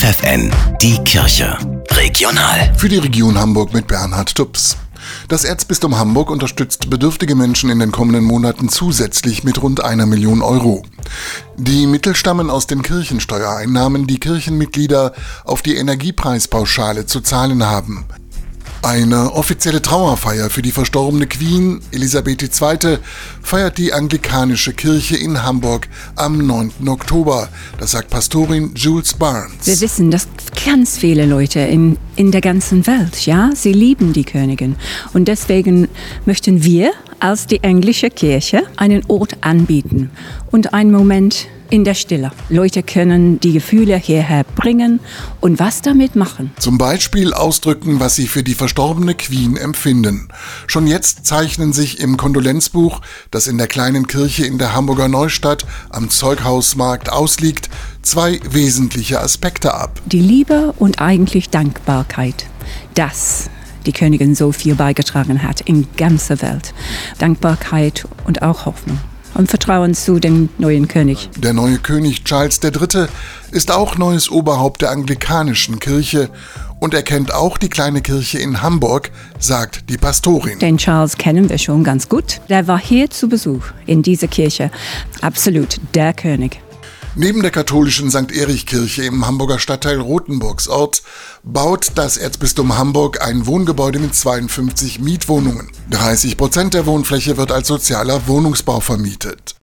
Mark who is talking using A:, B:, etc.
A: FFN, die Kirche. Regional.
B: Für die Region Hamburg mit Bernhard Tups. Das Erzbistum Hamburg unterstützt bedürftige Menschen in den kommenden Monaten zusätzlich mit rund einer Million Euro. Die Mittel stammen aus den Kirchensteuereinnahmen, die Kirchenmitglieder auf die Energiepreispauschale zu zahlen haben. Eine offizielle Trauerfeier für die verstorbene Queen Elisabeth II. feiert die anglikanische Kirche in Hamburg am 9. Oktober. Das sagt Pastorin Jules Barnes.
C: Wir wissen, dass ganz viele Leute in, in der ganzen Welt, ja, sie lieben die Königin. Und deswegen möchten wir als die englische Kirche einen Ort anbieten und einen Moment in der Stille. Leute können die Gefühle hierher bringen und was damit machen.
B: Zum Beispiel ausdrücken, was sie für die verstorbene Queen empfinden. Schon jetzt zeichnen sich im Kondolenzbuch, das in der kleinen Kirche in der Hamburger Neustadt am Zeughausmarkt ausliegt, zwei wesentliche Aspekte ab.
C: Die Liebe und eigentlich Dankbarkeit. Das die Königin so viel beigetragen hat in ganzer Welt. Dankbarkeit und auch Hoffnung und Vertrauen zu dem neuen König.
B: Der neue König Charles III. ist auch neues Oberhaupt der anglikanischen Kirche und er kennt auch die kleine Kirche in Hamburg, sagt die Pastorin.
C: Den Charles kennen wir schon ganz gut. Der war hier zu Besuch in dieser Kirche. Absolut der König.
B: Neben der katholischen St. Erich-Kirche im Hamburger Stadtteil Rothenburgsort baut das Erzbistum Hamburg ein Wohngebäude mit 52 Mietwohnungen. 30 Prozent der Wohnfläche wird als sozialer Wohnungsbau vermietet.